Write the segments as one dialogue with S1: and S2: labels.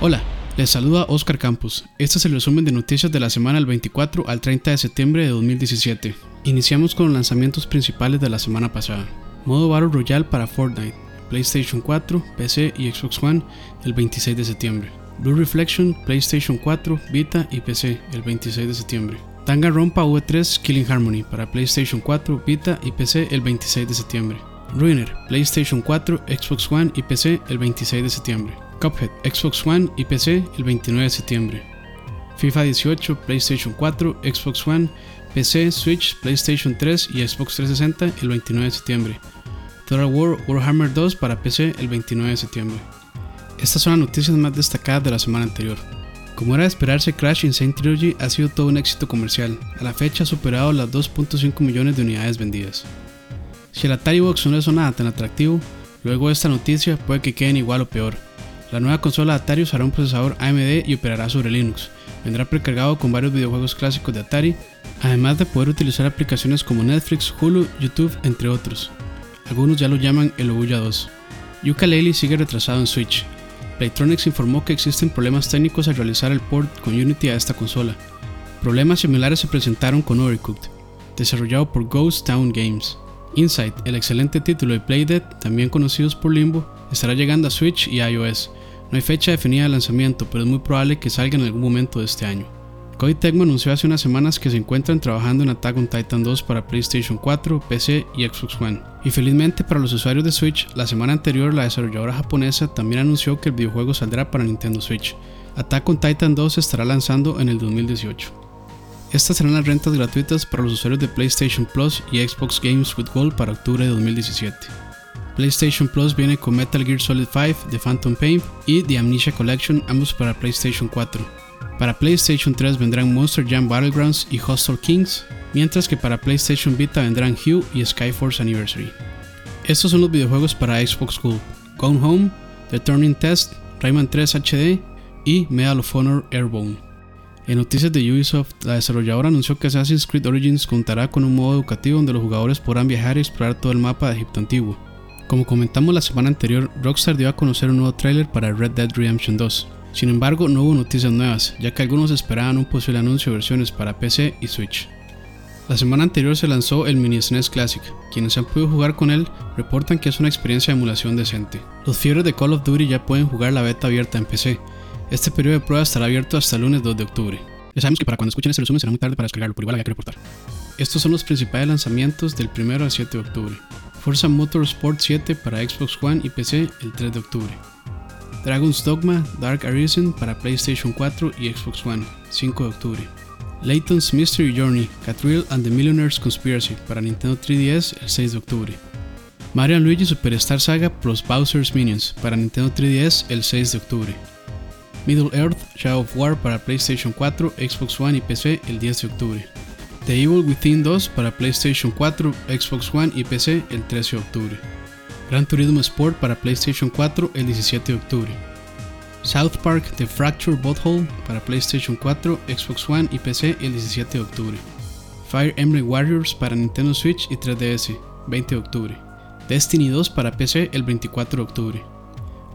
S1: Hola, les saluda Oscar Campos. Este es el resumen de noticias de la semana del 24 al 30 de septiembre de 2017. Iniciamos con los lanzamientos principales de la semana pasada. Modo Battle Royale para Fortnite, PlayStation 4, PC y Xbox One el 26 de septiembre. Blue Reflection, PlayStation 4, Vita y PC el 26 de septiembre. Danganronpa V3 Killing Harmony para PlayStation 4, Vita y PC el 26 de septiembre. Ruiner, PlayStation 4, Xbox One y PC el 26 de septiembre. Cuphead, Xbox One y PC el 29 de septiembre. FIFA 18, PlayStation 4, Xbox One, PC, Switch, PlayStation 3 y Xbox 360 el 29 de septiembre. Total War Warhammer 2 para PC el 29 de septiembre. Estas son las noticias más destacadas de la semana anterior. Como era de esperarse, Crash Insane Trilogy ha sido todo un éxito comercial. A la fecha ha superado las 2.5 millones de unidades vendidas. Si el Atari Box no es nada tan atractivo, luego de esta noticia puede que queden igual o peor. La nueva consola Atari usará un procesador AMD y operará sobre Linux. Vendrá precargado con varios videojuegos clásicos de Atari, además de poder utilizar aplicaciones como Netflix, Hulu, YouTube, entre otros. Algunos ya lo llaman el Ouya 2. Yooka-Laylee sigue retrasado en Switch. Playtronics informó que existen problemas técnicos al realizar el port con Unity a esta consola. Problemas similares se presentaron con Overcooked, desarrollado por Ghost Town Games. Insight, el excelente título de Playdead, también conocidos por Limbo, estará llegando a Switch y iOS. No hay fecha definida de lanzamiento, pero es muy probable que salga en algún momento de este año. Koei Tecmo anunció hace unas semanas que se encuentran trabajando en Attack on Titan 2 para PlayStation 4, PC y Xbox One. Y felizmente para los usuarios de Switch, la semana anterior la desarrolladora japonesa también anunció que el videojuego saldrá para Nintendo Switch. Attack on Titan 2 se estará lanzando en el 2018. Estas serán las rentas gratuitas para los usuarios de PlayStation Plus y Xbox Games with Gold para octubre de 2017. PlayStation Plus viene con Metal Gear Solid 5, The Phantom Pain y The Amnesia Collection, ambos para PlayStation 4. Para PlayStation 3 vendrán Monster Jam Battlegrounds y Hostile Kings, mientras que para PlayStation Vita vendrán Hue y Skyforce Anniversary. Estos son los videojuegos para Xbox Gold: Gone Home, The Turning Test, Rayman 3 HD y Medal of Honor Airborne. En noticias de Ubisoft, la desarrolladora anunció que Assassin's Creed Origins contará con un modo educativo donde los jugadores podrán viajar y explorar todo el mapa de Egipto antiguo. Como comentamos la semana anterior, Rockstar dio a conocer un nuevo tráiler para Red Dead Redemption 2. Sin embargo, no hubo noticias nuevas, ya que algunos esperaban un posible anuncio de versiones para PC y Switch. La semana anterior se lanzó el Mini SNES Classic. Quienes han podido jugar con él reportan que es una experiencia de emulación decente. Los fiebres de Call of Duty ya pueden jugar la beta abierta en PC. Este periodo de prueba estará abierto hasta el lunes 2 de octubre. Ya sabemos que para cuando escuchen este resumen será muy tarde para descargarlo, pero igual hay que reportar. Estos son los principales lanzamientos del 1 al 7 de octubre. Forza Motorsport 7 para Xbox One y PC el 3 de octubre. Dragon's Dogma Dark Arisen para PlayStation 4 y Xbox One 5 de octubre. Layton's Mystery Journey Catriel and the Millionaire's Conspiracy para Nintendo 3DS el 6 de octubre. Mario Luigi Superstar Saga plus Bowser's Minions para Nintendo 3DS el 6 de octubre. Middle Earth Shadow of War para PlayStation 4, Xbox One y PC el 10 de octubre. The Evil Within 2 para PlayStation 4, Xbox One y PC el 13 de octubre. Gran Turismo Sport para PlayStation 4 el 17 de octubre. South Park The Fracture Butthole para PlayStation 4, Xbox One y PC el 17 de octubre. Fire Emblem Warriors para Nintendo Switch y 3DS, 20 de octubre. Destiny 2 para PC el 24 de octubre.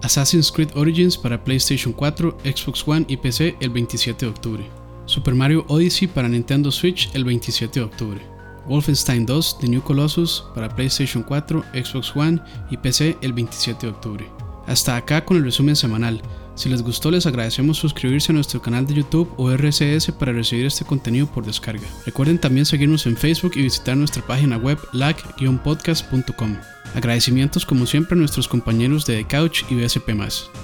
S1: Assassin's Creed Origins para PlayStation 4, Xbox One y PC el 27 de octubre. Super Mario Odyssey para Nintendo Switch el 27 de octubre. Wolfenstein 2 The New Colossus para PlayStation 4, Xbox One y PC el 27 de octubre. Hasta acá con el resumen semanal. Si les gustó les agradecemos suscribirse a nuestro canal de YouTube o RCS para recibir este contenido por descarga. Recuerden también seguirnos en Facebook y visitar nuestra página web lag-podcast.com. Agradecimientos como siempre a nuestros compañeros de The Couch y BSP+.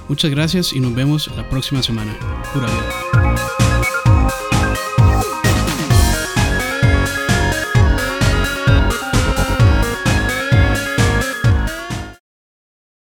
S1: Muchas gracias y nos vemos la próxima semana. Vida.